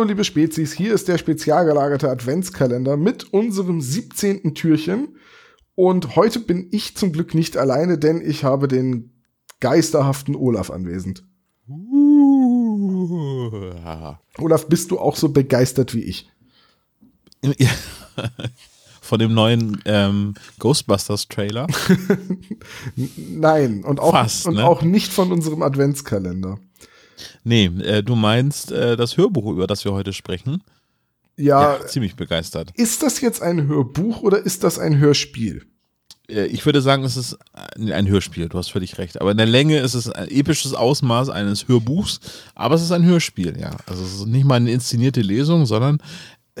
Hallo liebe Spezies, hier ist der spezial gelagerte Adventskalender mit unserem 17. Türchen. Und heute bin ich zum Glück nicht alleine, denn ich habe den geisterhaften Olaf anwesend. Uh, Olaf, bist du auch so begeistert wie ich? Von dem neuen ähm, Ghostbusters-Trailer. Nein, und auch, Fast, und ne? auch nicht von unserem Adventskalender. Nee, äh, du meinst äh, das Hörbuch, über das wir heute sprechen? Ja, Ja, ziemlich begeistert. ist das jetzt ein Hörbuch oder ist das ein Hörspiel? Äh, ich würde sagen, es ist ein ein Hörspiel, du hast völlig recht. Aber in der Länge ist es ein episches Ausmaß eines Hörbuchs, aber es ist ein Hörspiel, ja. Also es ist nicht mal eine inszenierte Lesung, sondern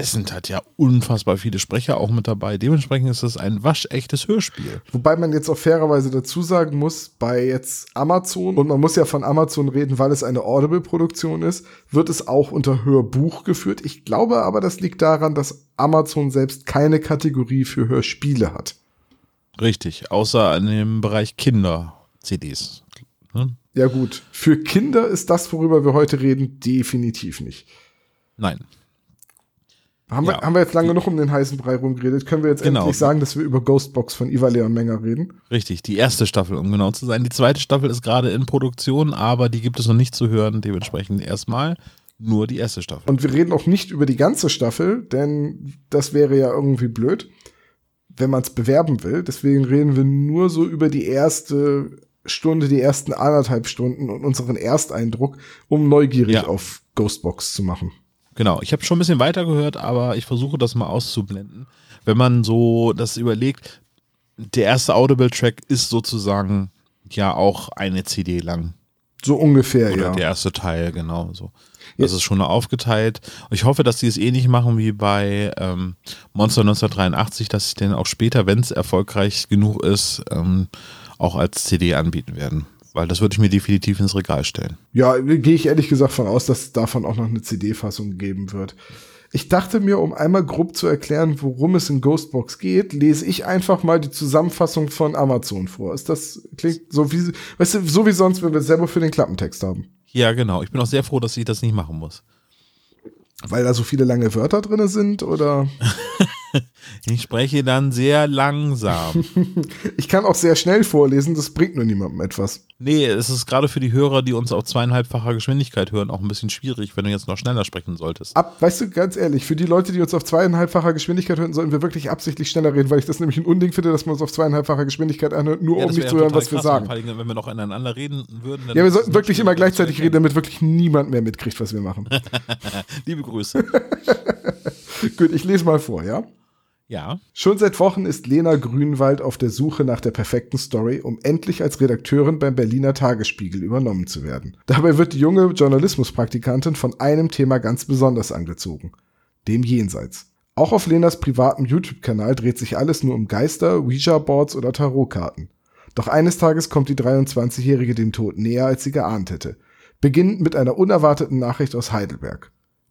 es sind halt ja unfassbar viele Sprecher auch mit dabei. Dementsprechend ist es ein waschechtes Hörspiel. Wobei man jetzt auch fairerweise dazu sagen muss, bei jetzt Amazon, und man muss ja von Amazon reden, weil es eine Audible-Produktion ist, wird es auch unter Hörbuch geführt. Ich glaube aber, das liegt daran, dass Amazon selbst keine Kategorie für Hörspiele hat. Richtig, außer in dem Bereich Kinder-CDs. Ne? Ja gut, für Kinder ist das, worüber wir heute reden, definitiv nicht. Nein. Haben, wir, Ja. haben wir jetzt lange genug um den heißen Brei rumgeredet? Können wir jetzt Genau. endlich sagen, dass wir über Ghostbox von Iva Leon Menger reden? Richtig, die erste Staffel, um genau zu sein. Die zweite Staffel ist gerade in Produktion, aber die gibt es noch nicht zu hören. Dementsprechend erstmal nur die erste Staffel. Und wir reden auch nicht über die ganze Staffel, denn das wäre ja irgendwie blöd, wenn man es bewerben will. Deswegen reden wir nur so über die erste Stunde, die ersten anderthalb Stunden und unseren Ersteindruck, um neugierig Ja. auf Ghostbox zu machen. Genau, ich habe schon ein bisschen weiter gehört, aber ich versuche das mal auszublenden. Wenn man so das überlegt, der erste Audible-Track ist sozusagen ja auch eine CD lang. So ungefähr, Oder ja. der erste Teil, genau so. Das ist schon aufgeteilt. Ich hoffe, dass die es ähnlich machen wie bei ähm, Monster 1983, dass sie den auch später, wenn es erfolgreich genug ist, ähm, auch als CD anbieten werden. Weil das würde ich mir definitiv ins Regal stellen. Ja, gehe ich ehrlich gesagt von aus, dass davon auch noch eine CD-Fassung geben wird. Ich dachte mir, um einmal grob zu erklären, worum es in Ghostbox geht, lese ich einfach mal die Zusammenfassung von Amazon vor. Ist das klingt so wie, weißt du, so wie sonst, wenn wir selber für den Klappentext haben. Ja, genau. Ich bin auch sehr froh, dass ich das nicht machen muss. Weil da so viele lange Wörter drinne sind oder Ich spreche dann sehr langsam. ich kann auch sehr schnell vorlesen, das bringt nur niemandem etwas. nee, es ist gerade für die Hörer, die uns auf zweieinhalbfacher Geschwindigkeit hören, auch ein bisschen schwierig, wenn du jetzt noch schneller sprechen solltest. Ab, weißt du, ganz ehrlich, für die Leute, die uns auf zweieinhalbfacher Geschwindigkeit hören, sollten wir wirklich absichtlich schneller reden, weil ich das nämlich ein Unding finde, dass man uns auf zweieinhalbfacher Geschwindigkeit anhört, nur Ja, um nicht zu hören, was wir krass, sagen. Vor allem, wenn wir noch ineinander reden würden. dann Ja, wir sollten wirklich immer gleichzeitig reden, damit wirklich niemand mehr mitkriegt, was wir machen. Liebe Grüße. Gut, ich lese mal vor, ja? Ja. Schon seit Wochen ist Lena Grünwald auf der Suche nach der perfekten Story, um endlich als Redakteurin beim Berliner Tagesspiegel übernommen zu werden. Dabei wird die junge Journalismuspraktikantin von einem Thema ganz besonders angezogen. Dem Jenseits. Auch auf Lenas privatem YouTube-Kanal dreht sich alles nur um Geister, Ouija-Boards oder Tarotkarten. Doch eines Tages kommt die 23-Jährige dem Tod näher, als sie geahnt hätte. Beginnend mit einer unerwarteten Nachricht aus Heidelberg.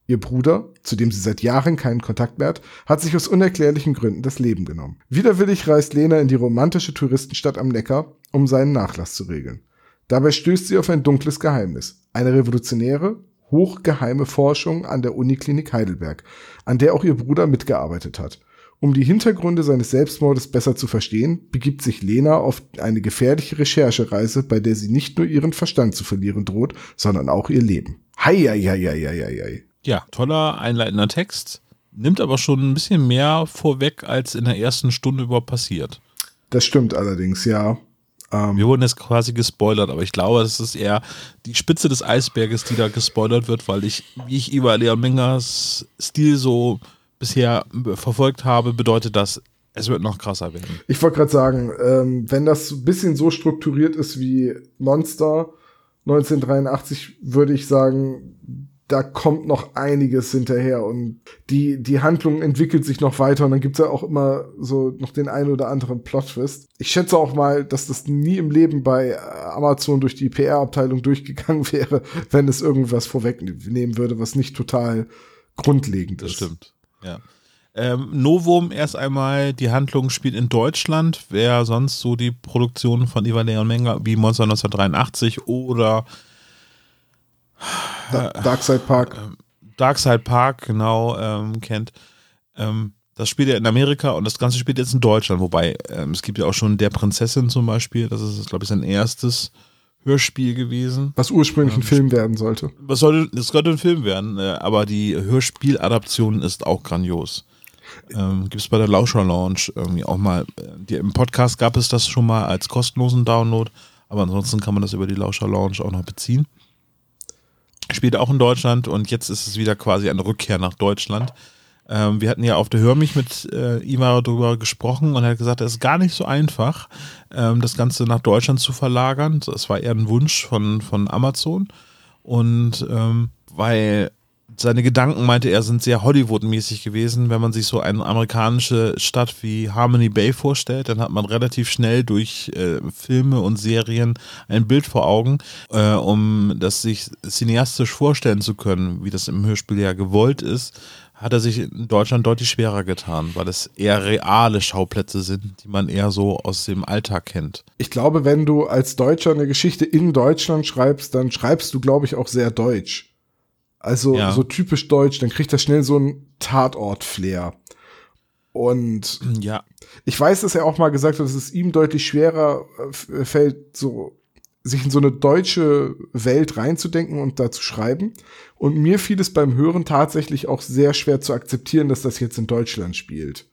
Ihr Bruder, zu dem sie seit Jahren keinen Kontakt mehr hat, hat sich aus unerklärlichen Gründen das Leben genommen. Widerwillig reist Lena in die romantische Touristenstadt am Neckar, um seinen Nachlass zu regeln. Dabei stößt sie auf ein dunkles Geheimnis. Eine revolutionäre, hochgeheime Forschung an der Uniklinik Heidelberg, an der auch ihr Bruder mitgearbeitet hat. Um die Hintergründe seines Selbstmordes besser zu verstehen, begibt sich Lena auf eine gefährliche Recherchereise, bei der sie nicht nur ihren Verstand zu verlieren droht, sondern auch ihr Leben. Hei, hei, hei, hei, hei, hei. Ja, toller einleitender Text. Nimmt aber schon ein bisschen mehr vorweg, als in der ersten Stunde überhaupt passiert. Das stimmt allerdings, ja. Ähm, Wir wurden jetzt quasi gespoilert, aber ich glaube, das ist eher die Spitze des Eisberges, die da gespoilert wird, weil ich, wie ich über Leon Mengers Stil so bisher verfolgt habe, bedeutet das, es wird noch krasser werden. Ich wollte gerade sagen, ähm, wenn das ein bisschen so strukturiert ist wie Monster 1983 würde ich sagen, da kommt noch einiges hinterher und die, die Handlung entwickelt sich noch weiter und dann gibt's ja auch immer so noch den einen oder anderen Plot-Twist. Ich schätze auch mal, dass das nie im Leben bei Amazon durch die PR-Abteilung durchgegangen wäre, wenn es irgendwas vorwegnehmen würde, was nicht total grundlegend Das ist. stimmt, ja. Ähm, Novum erst einmal, die Handlung spielt in Deutschland. Wer sonst so die Produktionen von Ivan Leon Menger wie Monster 1983 oder Da Darkside Park. Darkside Park genau ähm, kennt, ähm, das spielt ja in Amerika und das Ganze spielt jetzt in Deutschland. Wobei ähm, es gibt ja auch schon Der Prinzessin zum Beispiel. Das ist, glaube ich, sein erstes Hörspiel gewesen. Was ursprünglich ein Film werden sollte. Was sollte, das sollte ein Film werden, äh, aber die Hörspieladaption ist auch grandios. Ähm, Gibt es bei der Lauscher Lounge irgendwie auch mal. äh, Die, Im Podcast gab es das schon mal als kostenlosen Download, aber ansonsten kann man das über die Lauscher Lounge auch noch beziehen. Spielt auch in Deutschland und jetzt ist es wieder quasi eine Rückkehr nach Deutschland. Ähm, wir hatten ja auf der Hör mich mit äh, Imar darüber gesprochen und er hat gesagt, es ist gar nicht so einfach, ähm, das Ganze nach Deutschland zu verlagern. Das war eher ein Wunsch von, von Amazon. Und ähm, weil seine Gedanken, meinte er, sind sehr Hollywood-mäßig gewesen. Wenn man sich so eine amerikanische Stadt wie Harmony Bay vorstellt, dann hat man relativ schnell durch äh, Filme und Serien ein Bild vor Augen, äh, um das sich cineastisch vorstellen zu können, wie das im Hörspiel ja gewollt ist, hat er sich in Deutschland deutlich schwerer getan, weil es eher reale Schauplätze sind, die man eher so aus dem Alltag kennt. Ich glaube, wenn du als Deutscher eine Geschichte in Deutschland schreibst, dann schreibst du, glaube ich, auch sehr deutsch. Also Ja. so typisch deutsch, dann kriegt das schnell so ein Tatort-Flair. Und Ja, ich weiß, dass er auch mal gesagt hat, dass es ihm deutlich schwerer äh, fällt, so sich in so eine deutsche Welt reinzudenken und da zu schreiben. Und mir fiel es beim Hören tatsächlich auch sehr schwer zu akzeptieren, dass das jetzt in Deutschland spielt.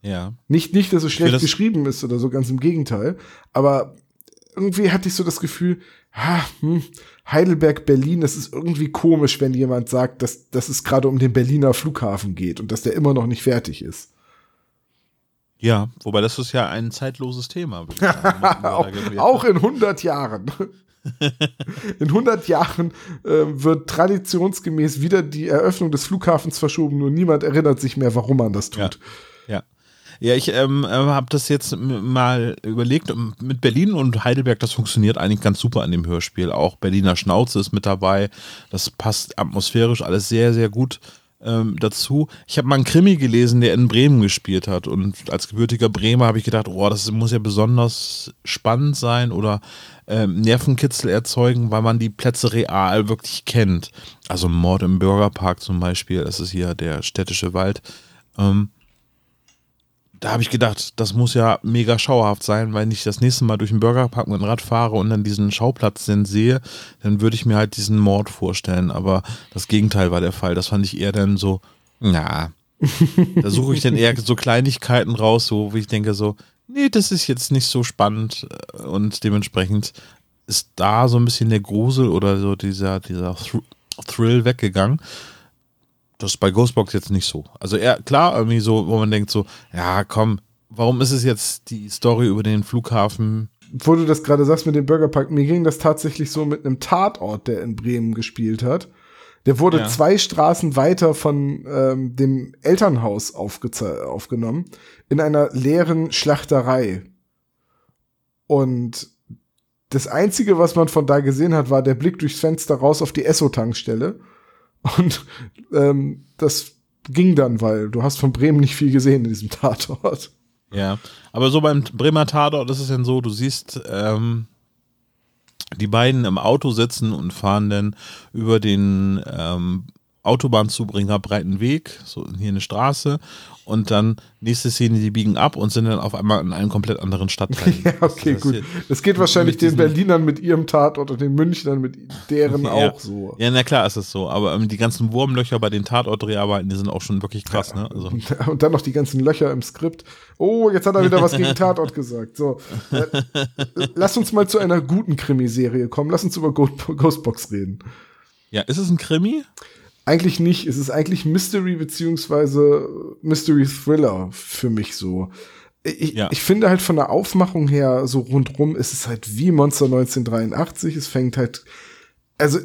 ja. Nicht, nicht, dass es schlecht geschrieben ist oder so, ganz im Gegenteil. Aber irgendwie hatte ich so das Gefühl, ha, hm, Heidelberg, Berlin, das ist irgendwie komisch, wenn jemand sagt, dass, dass es gerade um den Berliner Flughafen geht und dass der immer noch nicht fertig ist. Ja, wobei das ist ja ein zeitloses Thema. auch, auch in 100 Jahren. in 100 Jahren äh, wird traditionsgemäß wieder die Eröffnung des Flughafens verschoben, nur niemand erinnert sich mehr, warum man das tut. Ja. Ja, ich ähm, habe das jetzt mal überlegt. ähm, Mit Berlin und Heidelberg, das funktioniert eigentlich ganz super an dem Hörspiel. Auch Berliner Schnauze ist mit dabei. Das passt atmosphärisch alles sehr, sehr gut ähm, dazu. Ich habe mal einen Krimi gelesen, der in Bremen gespielt hat. Und als gebürtiger Bremer habe ich gedacht, oh, das muss ja besonders spannend sein oder ähm, Nervenkitzel erzeugen, weil man die Plätze real wirklich kennt. Also Mord im Bürgerpark zum Beispiel, das ist hier der städtische Wald. Ähm, da habe ich gedacht, das muss ja mega schauerhaft sein, weil ich das nächste Mal durch den Burgerpark mit dem Rad fahre und dann diesen Schauplatz dann sehe, dann würde ich mir halt diesen Mord vorstellen. Aber das Gegenteil war der Fall. Das fand ich eher dann so, na, da suche ich dann eher so Kleinigkeiten raus, so wie ich denke so, nee, das ist jetzt nicht so spannend äh, und dementsprechend ist da so ein bisschen der Grusel oder so dieser, dieser Thr Thrill weggegangen. Das ist bei Ghostbox jetzt nicht so. Also eher, klar, irgendwie so, wo man denkt so, ja, komm, warum ist es jetzt die Story über den Flughafen? Wo du das gerade sagst mit dem Burgerpark, mir ging das tatsächlich so mit einem Tatort, der in Bremen gespielt hat. Der wurde Ja. zwei Straßen weiter von ähm, dem Elternhaus aufgenommen, in einer leeren Schlachterei. Und das Einzige, was man von da gesehen hat, war der Blick durchs Fenster raus auf die Esso-Tankstelle. Und ähm, das ging dann, weil du hast von Bremen nicht viel gesehen in diesem Tatort. Ja, aber so beim Bremer Tatort ist es dann so, du siehst ähm, die beiden im Auto sitzen und fahren dann über den ähm, Autobahnzubringer breiten Weg, so hier eine Straße und dann nächste Szene, die biegen ab und sind dann auf einmal in einem komplett anderen Stadtteil. Ja, okay, Das gut. Das geht wahrscheinlich den Berlinern mit ihrem Tatort und den Münchnern mit deren Ja. auch so. Ja, na klar ist es so, aber ähm, die ganzen Wurmlöcher bei den Tatortdreharbeiten, die sind auch schon wirklich krass, ne? Also, Und dann noch die ganzen Löcher im Skript. Oh, jetzt hat er wieder was gegen Tatort gesagt. So, äh, lass uns mal zu einer guten Krimiserie kommen. Lass uns über Ghostbox reden. ja, ist es ein Krimi? Eigentlich nicht. Es ist eigentlich Mystery beziehungsweise Mystery Thriller für mich so. Ich, Ja. ich finde halt von der Aufmachung her, so rundrum, ist es halt wie Monster 1983. Es fängt halt, also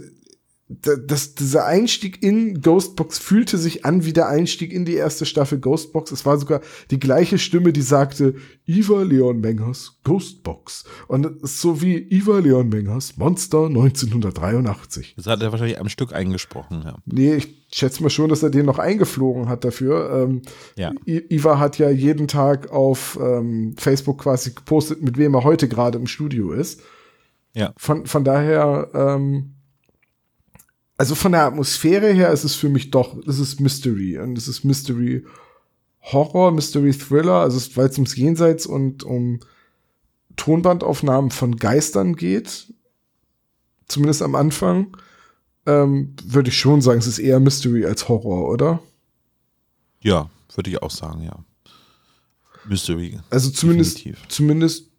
das, dieser Einstieg in Ghostbox fühlte sich an wie der Einstieg in die erste Staffel Ghostbox. Es war sogar die gleiche Stimme, die sagte, Iva Leon Mengers Ghostbox. Und so wie Iva Leon Mengers Monster 1983. Das hat er wahrscheinlich am Stück eingesprochen, ja. Nee, ich schätze mal schon, dass er den noch eingeflogen hat dafür. Ähm, Ja. Iva hat ja jeden Tag auf ähm, Facebook quasi gepostet, mit wem er heute gerade im Studio ist. Ja. Von, von daher, ähm, also von der Atmosphäre her ist es für mich doch, es ist Mystery. Und es ist Mystery Horror, Mystery Thriller, also es- weil es ums Jenseits und um Tonbandaufnahmen von Geistern geht. Zumindest am Anfang. Ähm, würde ich schon sagen, es ist eher Mystery als Horror, oder? Ja, würde ich auch sagen, ja. Mystery. Also zumindest, Definitiv. zumindest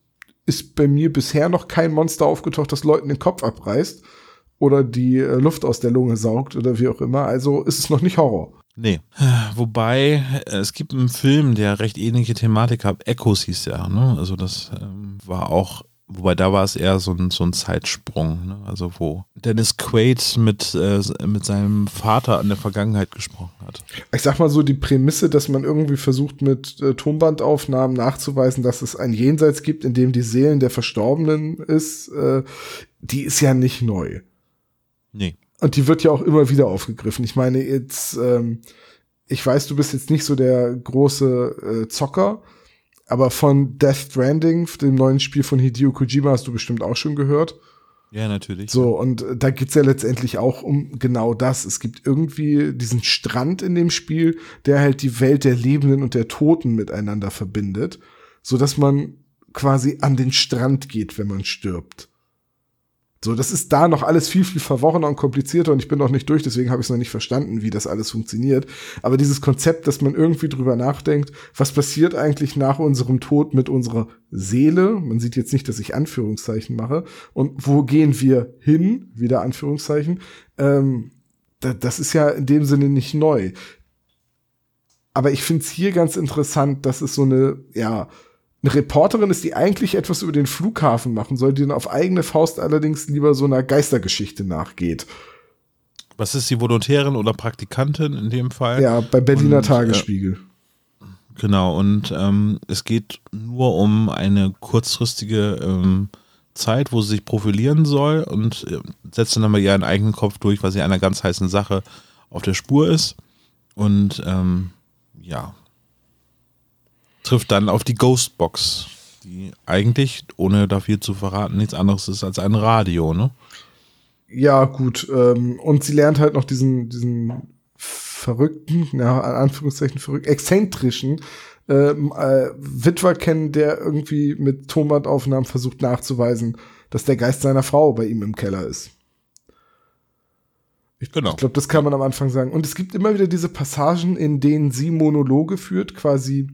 ist bei mir bisher noch kein Monster aufgetaucht, das Leuten den Kopf abreißt oder die äh, Luft aus der Lunge saugt oder wie auch immer. Also ist es noch nicht Horror. Nee. Wobei, äh, es gibt einen Film, der recht ähnliche Thematik hat. Echoes hieß der, ne? Also das ähm, war auch, wobei da war es eher so ein, so ein Zeitsprung, ne? Also wo Dennis Quaid mit, äh, mit seinem Vater an der Vergangenheit gesprochen hat. Ich sag mal so, die Prämisse, dass man irgendwie versucht, mit äh, Tonbandaufnahmen nachzuweisen, dass es ein Jenseits gibt, in dem die Seelen der Verstorbenen ist, äh, die ist ja nicht neu. Nee. Und die wird ja auch immer wieder aufgegriffen. Ich meine, jetzt, ähm, ich weiß, du bist jetzt nicht so der große äh, Zocker, aber von Death Stranding, dem neuen Spiel von Hideo Kojima, hast du bestimmt auch schon gehört. Ja, natürlich. So, und äh, da geht's ja letztendlich auch um genau das. Es gibt irgendwie diesen Strand in dem Spiel, der halt die Welt der Lebenden und der Toten miteinander verbindet, so dass man quasi an den Strand geht, wenn man stirbt. So, das ist da noch alles viel, viel verworrener und komplizierter und ich bin noch nicht durch, deswegen habe ich es noch nicht verstanden, wie das alles funktioniert. Aber dieses Konzept, dass man irgendwie drüber nachdenkt, was passiert eigentlich nach unserem Tod mit unserer Seele? Man sieht jetzt nicht, dass ich Anführungszeichen mache. Und wo gehen wir hin? Wieder Anführungszeichen. Ähm, da, das ist ja in dem Sinne nicht neu. Aber ich finde es hier ganz interessant, dass es so eine, ja, eine Reporterin ist, die eigentlich etwas über den Flughafen machen soll, die dann auf eigene Faust allerdings lieber so einer Geistergeschichte nachgeht. Was ist die Volontärin oder Praktikantin in dem Fall? Ja, bei Berliner Und, äh, Tagesspiegel. Genau, und ähm, es geht nur um eine kurzfristige ähm, Zeit, wo sie sich profilieren soll und äh, setzt dann aber ihren eigenen Kopf durch, weil sie einer ganz heißen Sache auf der Spur ist. Und ähm, ja, trifft dann auf die Ghostbox, die eigentlich, ohne da viel zu verraten, nichts anderes ist als ein Radio, ne? Ja, gut. Ähm, und sie lernt halt noch diesen, diesen verrückten, ja, in Anführungszeichen verrückten, exzentrischen ähm, äh, Witwer kennen, der irgendwie mit Tonbandaufnahmen versucht nachzuweisen, dass der Geist seiner Frau bei ihm im Keller ist. Ich, Genau. ich glaube, das kann man am Anfang sagen. Und es gibt immer wieder diese Passagen, in denen sie Monologe führt, quasi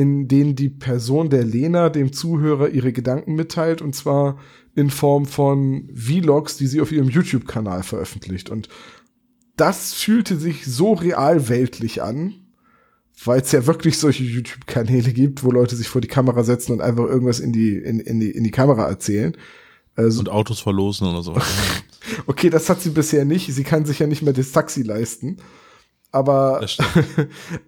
in denen die Person der Lena dem Zuhörer ihre Gedanken mitteilt, und zwar in Form von Vlogs, die sie auf ihrem YouTube-Kanal veröffentlicht. Und das fühlte sich so realweltlich an, weil es ja wirklich solche YouTube-Kanäle gibt, wo Leute sich vor die Kamera setzen und einfach irgendwas in die, in, in die, in die Kamera erzählen. Also, Und Autos verlosen oder so. okay, das hat sie bisher nicht. Sie kann sich ja nicht mehr das Taxi leisten. Aber, Das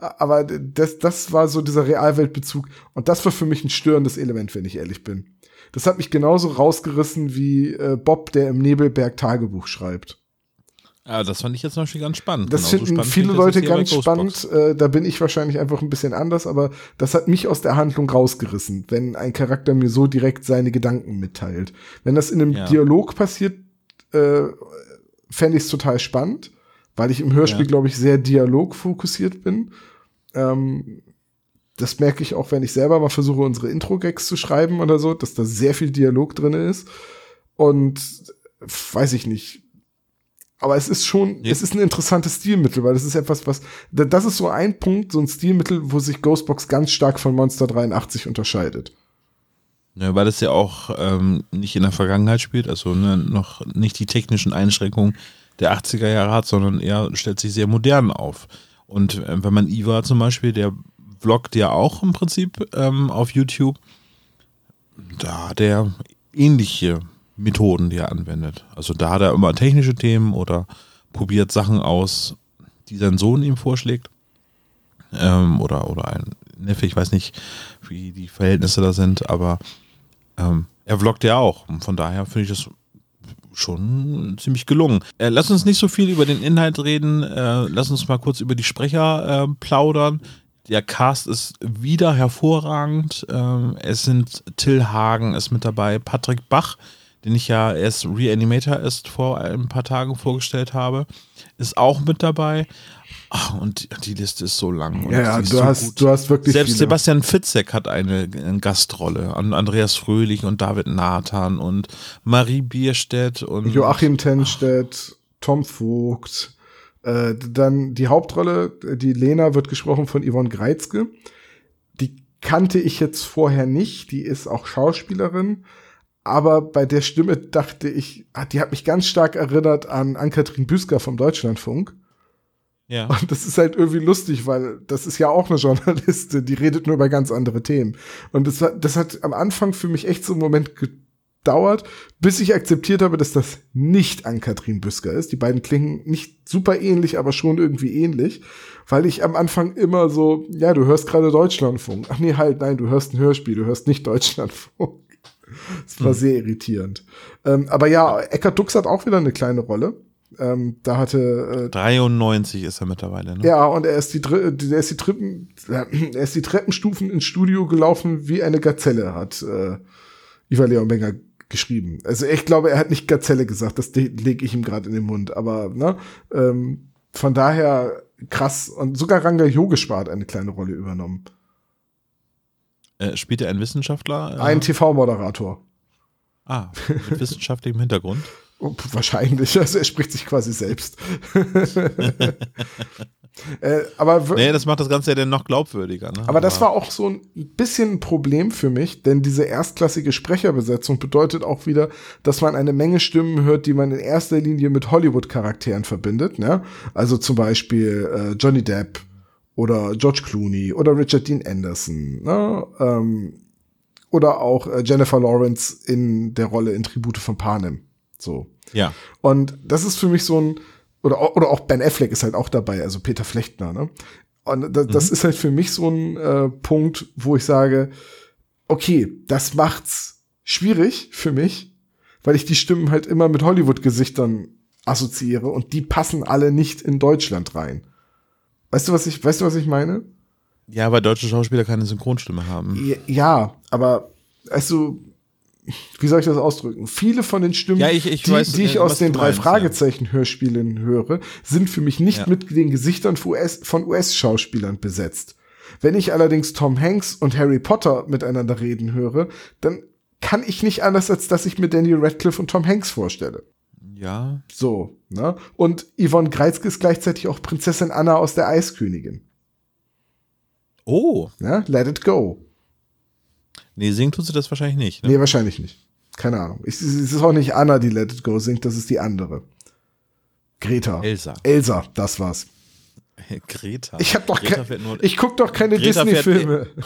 aber das, das war so dieser Realweltbezug. Und das war für mich ein störendes Element, wenn ich ehrlich bin. Das hat mich genauso rausgerissen wie äh, Bob, der im Nebelberg Tagebuch schreibt. Ja, das fand ich jetzt zum Beispiel ganz spannend. Das finden spannend viele Leute ganz spannend. Äh, da bin ich wahrscheinlich einfach ein bisschen anders, aber das hat mich aus der Handlung rausgerissen, wenn ein Charakter mir so direkt seine Gedanken mitteilt. Wenn das in einem Ja. Dialog passiert, äh, fände ich es total spannend, weil ich im Hörspiel, Ja. glaube ich, sehr dialogfokussiert bin. Ähm, das merke ich auch, wenn ich selber mal versuche, unsere Intro-Gags zu schreiben oder so, dass da sehr viel Dialog drin ist. Und weiß ich nicht. Aber es ist schon, Nee. es ist ein interessantes Stilmittel, weil das ist etwas, was, da- das ist so ein Punkt, so ein Stilmittel, wo sich Ghostbox ganz stark von Monster 83 unterscheidet. Ja, weil es ja auch ähm, nicht in der Vergangenheit spielt, also ne, noch nicht die technischen Einschränkungen der 80er Jahre hat, sondern eher stellt sich sehr modern auf. Und äh, wenn man Iva zum Beispiel, der vloggt ja auch im Prinzip ähm, auf YouTube. Da hat er ähnliche Methoden, die er anwendet. Also da hat er immer technische Themen oder probiert Sachen aus, die sein Sohn ihm vorschlägt. Ähm, oder, oder ein Neffe, ich weiß nicht, wie die Verhältnisse da sind, aber ähm, er vloggt ja auch. Und von daher finde ich das schon ziemlich gelungen. Äh, lass uns nicht so viel über den Inhalt reden. Äh, lass uns mal kurz über die Sprecher äh, plaudern. Der Cast ist wieder hervorragend. Ähm, es sind Till Hagen ist mit dabei, Patrick Bach, den ich ja erst Reanimator ist vor ein paar Tagen vorgestellt habe, ist auch mit dabei. Ach, und die Liste ist so lang. ja, ja du, so hast, gut. du hast wirklich. Selbst viele. Sebastian Fitzek hat eine, eine, Gastrolle. Andreas Fröhlich und David Nathan und Marie Bierstedt und. Joachim Tenstedt, Tom Vogt. Äh, dann die Hauptrolle, die Lena wird gesprochen von Yvonne Greizke. Die kannte ich jetzt vorher nicht. Die ist auch Schauspielerin. Aber bei der Stimme dachte ich, ah, die hat mich ganz stark erinnert an Ann-Kathrin Büsker vom Deutschlandfunk. Ja. Und das ist halt irgendwie lustig, weil das ist ja auch eine Journalistin, die redet nur über ganz andere Themen. Und das, hat, das hat am Anfang für mich echt so einen Moment gedauert, bis ich akzeptiert habe, dass das nicht an Katrin Büsker ist. Die beiden klingen nicht super ähnlich, aber schon irgendwie ähnlich, weil ich am Anfang immer so, ja, du hörst gerade Deutschlandfunk. Ach nee, halt, nein, du hörst ein Hörspiel, du hörst nicht Deutschlandfunk. Das war sehr irritierend. Ähm, aber ja, Eckart Dux hat auch wieder eine kleine Rolle. Ähm, da hatte äh, 93 ist er mittlerweile, ne? Ja, und er ist die der ist die Treppen, er ist die Treppenstufen ins Studio gelaufen wie eine Gazelle, hat äh, Iva Leon Menger geschrieben. Also ich glaube, er hat nicht Gazelle gesagt, das lege ich ihm gerade in den Mund, aber ne, ähm, von daher krass. Und sogar Ranga Yogeshwar hat eine kleine Rolle übernommen. Äh, spielt er einen Wissenschaftler? Äh? Ein TV-Moderator. Ah, mit wissenschaftlichem Hintergrund. Wahrscheinlich, also er spricht sich quasi selbst. äh, aber nee, das macht das Ganze ja dann noch glaubwürdiger. Ne? Aber, aber das war auch so ein bisschen ein Problem für mich, denn diese erstklassige Sprecherbesetzung bedeutet auch wieder, dass man eine Menge Stimmen hört, die man in erster Linie mit Hollywood-Charakteren verbindet. Ne? Also zum Beispiel äh, Johnny Depp oder George Clooney oder Richard Dean Anderson. Ne? Ähm, oder auch äh, Jennifer Lawrence in der Rolle in Tribute von Panem. So. Ja. Und das ist für mich so ein, oder, oder auch Ben Affleck ist halt auch dabei, also Peter Flechtner, ne? Und das, das mhm. ist halt für mich so ein äh, Punkt, wo ich sage, okay, das macht's schwierig für mich, weil ich die Stimmen halt immer mit Hollywood-Gesichtern assoziiere und die passen alle nicht in Deutschland rein. Weißt du, was ich, weißt du, was ich meine? Ja, weil deutsche Schauspieler keine Synchronstimme haben. Ja, aber, weißt du, wie soll ich das ausdrücken? Viele von den Stimmen, ja, ich, ich die, weiß, die ich aus den drei meinst, Fragezeichen-Hörspielen höre, sind für mich nicht ja. mit den Gesichtern von US-Schauspielern besetzt. Wenn ich allerdings Tom Hanks und Harry Potter miteinander reden höre, dann kann ich nicht anders, als dass ich mir Daniel Radcliffe und Tom Hanks vorstelle. Ja. So, ne? Und Yvonne Greizke ist gleichzeitig auch Prinzessin Anna aus der Eiskönigin. Oh. Ja, let it go. Nee, singen tut sie das wahrscheinlich nicht. Ne? Nee, wahrscheinlich nicht. Keine Ahnung. Es ist auch nicht Anna, die Let It Go singt, das ist die andere. Greta. Elsa. Elsa, das war's. Greta. Ich hab doch Greta kein, ich guck doch keine Disney-Filme.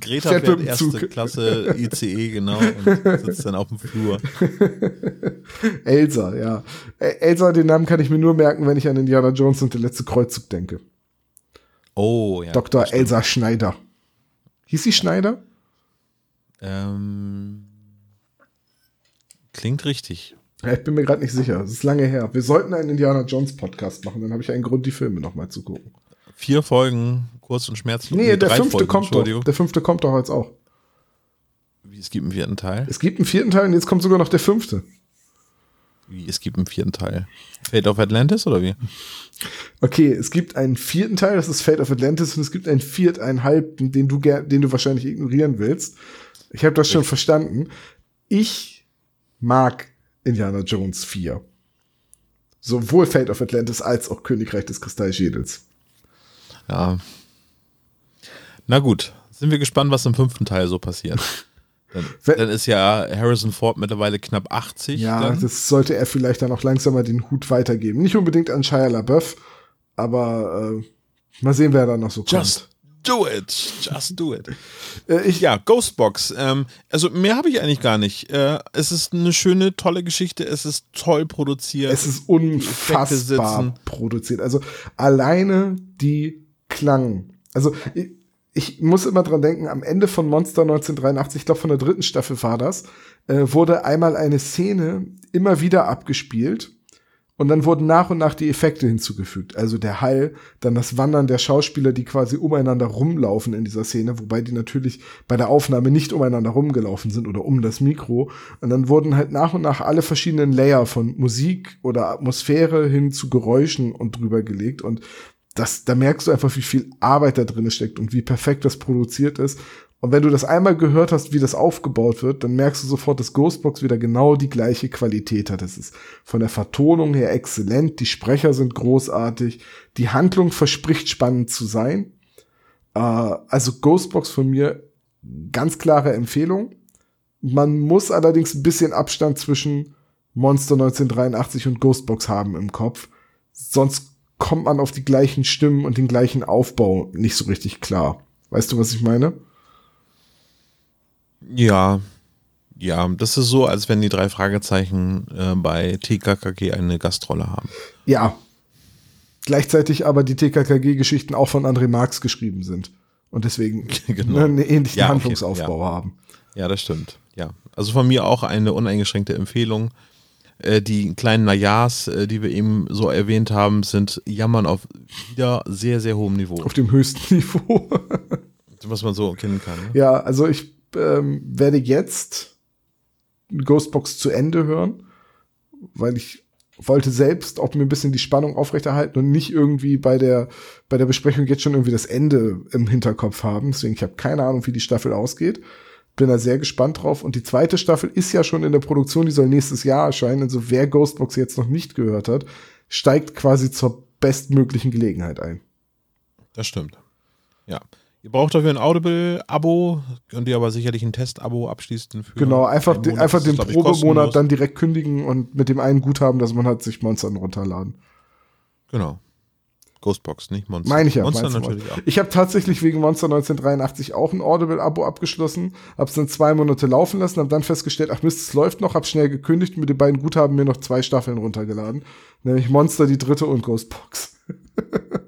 Greta fährt, fährt erste Zug. Klasse ICE, genau, und sitzt dann auf dem Flur. Elsa, ja. Elsa, den Namen kann ich mir nur merken, wenn ich an Indiana Jones und der letzte Kreuzzug denke. Oh, ja. Dr. Elsa Schneider. Hieß sie Schneider? Ähm, klingt richtig. Ja, ich bin mir gerade nicht sicher. Es ist lange her. Wir sollten einen Indiana Jones Podcast machen, dann habe ich einen Grund, die Filme nochmal zu gucken. Vier Folgen, kurz und schmerzlos. Nee, der fünfte Folgen, kommt doch. Der fünfte kommt doch jetzt auch. Wie, es gibt einen vierten Teil? Es gibt einen vierten Teil und jetzt kommt sogar noch der fünfte. Wie, es gibt einen vierten Teil? Fate of Atlantis oder wie? Okay, es gibt einen vierten Teil, das ist Fate of Atlantis, und es gibt einen vierteinhalbten, den du, den du wahrscheinlich ignorieren willst. Ich habe das schon verstanden. Ich mag Indiana Jones 4. Sowohl Fate of Atlantis als auch Königreich des Kristallschädels. Ja. Na gut, sind wir gespannt, was im fünften Teil so passiert. Dann, dann, ist ja Harrison Ford mittlerweile knapp 80. Ja, dann. das sollte er vielleicht dann auch langsam mal den Hut weitergeben. Nicht unbedingt an Shia LaBeouf, aber äh, mal sehen, wer da noch so Just do it. Just do it. Äh, ich, Ja, Ghostbox. Ähm, also mehr habe ich eigentlich gar nicht. Äh, es ist eine schöne, tolle Geschichte. Es ist toll produziert. Es ist unfassbar produziert. Also alleine die Klang. Also ich, ich muss immer dran denken, am Ende von Monster 1983, ich glaube von der dritten Staffel war das, äh, wurde einmal eine Szene immer wieder abgespielt und dann wurden nach und nach die Effekte hinzugefügt. Also der Hall, dann das Wandern der Schauspieler, die quasi umeinander rumlaufen in dieser Szene, wobei die natürlich bei der Aufnahme nicht umeinander rumgelaufen sind oder um das Mikro. Und dann wurden halt nach und nach alle verschiedenen Layer von Musik oder Atmosphäre hin zu Geräuschen und drüber gelegt. Und das, da merkst du einfach, wie viel Arbeit da drin steckt und wie perfekt das produziert ist. Und wenn du das einmal gehört hast, wie das aufgebaut wird, dann merkst du sofort, dass Ghostbox wieder genau die gleiche Qualität hat. Es ist von der Vertonung her exzellent, die Sprecher sind großartig, die Handlung verspricht spannend zu sein. Äh, also Ghostbox von mir ganz klare Empfehlung. Man muss allerdings ein bisschen Abstand zwischen Monster 1983 und Ghostbox haben im Kopf. Sonst kommt man auf die gleichen Stimmen und den gleichen Aufbau nicht so richtig klar. Weißt du, was ich meine? Ja, ja, das ist so, als wenn die drei Fragezeichen äh, bei TKKG eine Gastrolle haben. Ja. Gleichzeitig aber die TKKG-Geschichten auch von André Marx geschrieben sind. Und deswegen Genau. ne, einen ähnlichen Ja, okay, Handlungsaufbau haben. Ja, das stimmt. Ja, also von mir auch eine uneingeschränkte Empfehlung. Äh, die kleinen Najas, äh, die wir eben so erwähnt haben, sind Jammern auf wieder sehr, sehr hohem Niveau, Auf dem höchsten Niveau. was man so kennen kann. Ne? ja, also ich ähm, werde jetzt Ghostbox zu Ende hören, weil ich wollte selbst auch mir ein bisschen die Spannung aufrechterhalten und nicht irgendwie bei der, bei der Besprechung jetzt schon irgendwie das Ende im Hinterkopf haben. Deswegen, ich habe keine Ahnung, wie die Staffel ausgeht. Bin da sehr gespannt drauf. Und die zweite Staffel ist ja schon in der Produktion, die soll nächstes Jahr erscheinen. Also wer Ghostbox jetzt noch nicht gehört hat, steigt quasi zur bestmöglichen Gelegenheit ein. Das stimmt. Ja. Ihr braucht dafür ein Audible-Abo, könnt ihr aber sicherlich ein Test-Abo abschließen. Genau, einfach, den, Monat. einfach den Probemonat dann direkt kündigen und mit dem einen Guthaben, dass man hat, sich Monster runterladen. Genau. Ghostbox, nicht Monster. Meine ich ja. Monster natürlich auch. Ich habe tatsächlich wegen Monster 1983 auch ein Audible-Abo abgeschlossen, hab's dann zwei Monate laufen lassen, hab dann festgestellt, ach Mist, es läuft noch, hab schnell gekündigt und mit den beiden Guthaben mir noch zwei Staffeln runtergeladen. Nämlich Monster, die dritte und Ghostbox.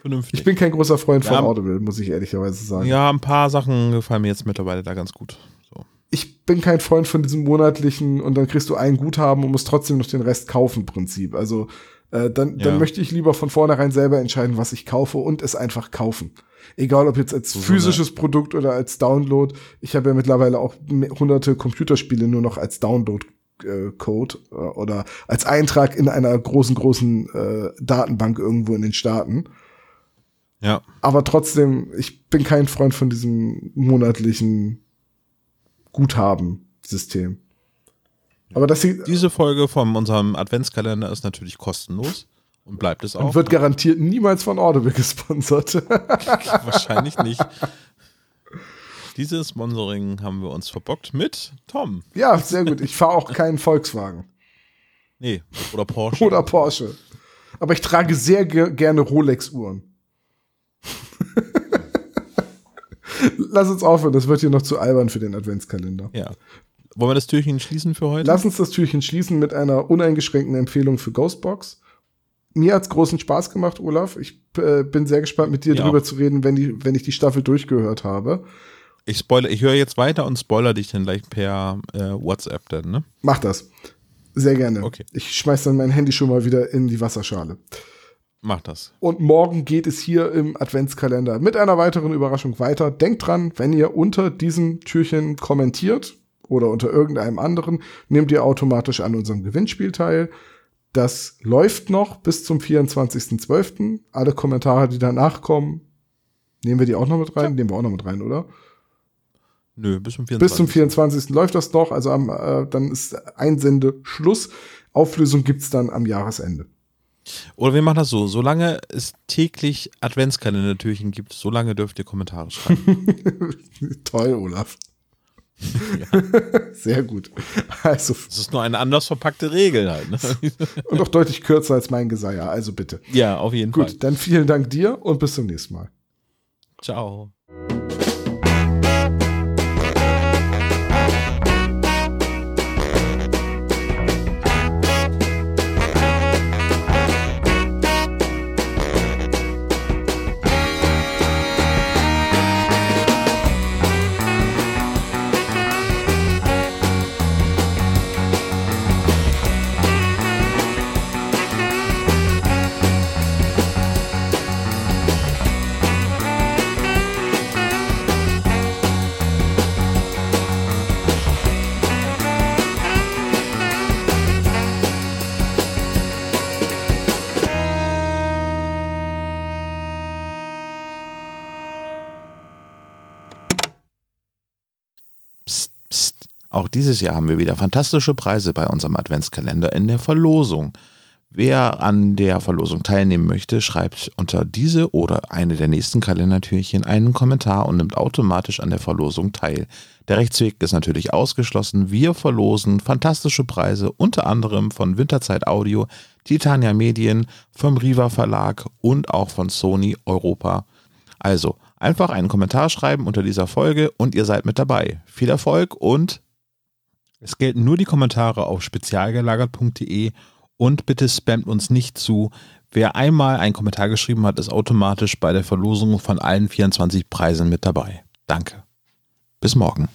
Vernünftig. Ich bin kein großer Freund von Ja. Audible, muss ich ehrlicherweise sagen. ja, ein paar Sachen gefallen mir jetzt mittlerweile da ganz gut. So. ich bin kein Freund von diesem monatlichen und dann kriegst du ein Guthaben und musst trotzdem noch den Rest kaufen Prinzip. Also äh, dann, Ja. dann möchte ich lieber von vornherein selber entscheiden, was ich kaufe und es einfach kaufen. Egal ob jetzt als So, so physisches Produkt oder als Download. Ich habe ja mittlerweile auch hunderte Computerspiele nur noch als Download. äh, Code äh, oder als Eintrag in einer großen, großen äh, Datenbank irgendwo in den Staaten. Ja. Aber trotzdem, ich bin kein Freund von diesem monatlichen Guthaben-System. Aber das hier Diese Folge von unserem Adventskalender ist natürlich kostenlos und bleibt es auch. wird garantiert niemals von Audible gesponsert. Wahrscheinlich nicht. Dieses Sponsoring haben wir uns verbockt mit Tom. ja, sehr gut. Ich fahre auch keinen Volkswagen Nee, oder Porsche. oder Porsche. Aber ich trage sehr ge gerne Rolex-Uhren. Lass uns aufhören, das wird hier noch zu albern für den Adventskalender. Ja. Wollen wir das Türchen schließen für heute? Lass uns das Türchen schließen mit einer uneingeschränkten Empfehlung für Ghostbox. Mir hat's großen Spaß gemacht, Olaf. Ich äh, bin sehr gespannt, mit dir Mir drüber zu reden, wenn, die, wenn ich die Staffel durchgehört habe. Ich spoilere, ich höre jetzt weiter und spoiler dich dann gleich per äh, WhatsApp dann, ne? Mach das. Sehr gerne. Okay. Ich schmeiß dann mein Handy schon mal wieder in die Wasserschale. Mach das. Und morgen geht es hier im Adventskalender mit einer weiteren Überraschung weiter. Denkt dran, wenn ihr unter diesem Türchen kommentiert oder unter irgendeinem anderen, nehmt ihr automatisch an unserem Gewinnspiel teil. Das läuft noch bis zum 24.12. Alle Kommentare, die danach kommen, nehmen wir die auch noch mit rein? Nehmen wir auch noch mit rein, oder? Nö, bis zum 24. Bis zum 24. läuft das noch. Also am, äh, dann ist Einsende Schluss. Auflösung gibt's dann am Jahresende. Oder wir machen das so, solange es täglich Adventskalender-Türchen gibt, solange dürft ihr Kommentare schreiben. Toll, Olaf. Sehr gut. Also, Das ist nur eine anders verpackte Regel halt. Ne? und auch deutlich kürzer als mein Geseier. Also bitte. ja, auf jeden Fall. Gut, dann vielen Dank dir und bis zum nächsten Mal. Ciao. Psst, psst. Auch dieses Jahr haben wir wieder fantastische Preise bei unserem Adventskalender in der Verlosung. Wer an der Verlosung teilnehmen möchte, schreibt unter diese oder eine der nächsten Kalendertürchen einen Kommentar und nimmt automatisch an der Verlosung teil. Der Rechtsweg ist natürlich ausgeschlossen. Wir verlosen fantastische Preise, unter anderem von Winterzeit Audio, Titania Medien, vom Riva Verlag und auch von Sony Europa. Also einfach einen Kommentar schreiben unter dieser Folge und ihr seid mit dabei. Viel Erfolg und es gelten nur die Kommentare auf spezialgelagert.de und bitte spammt uns nicht zu. Wer einmal einen Kommentar geschrieben hat, ist automatisch bei der Verlosung von allen 24 Preisen mit dabei. Danke. Bis morgen.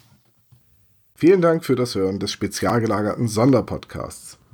Vielen Dank für das Hören des spezial gelagerten Sonderpodcasts.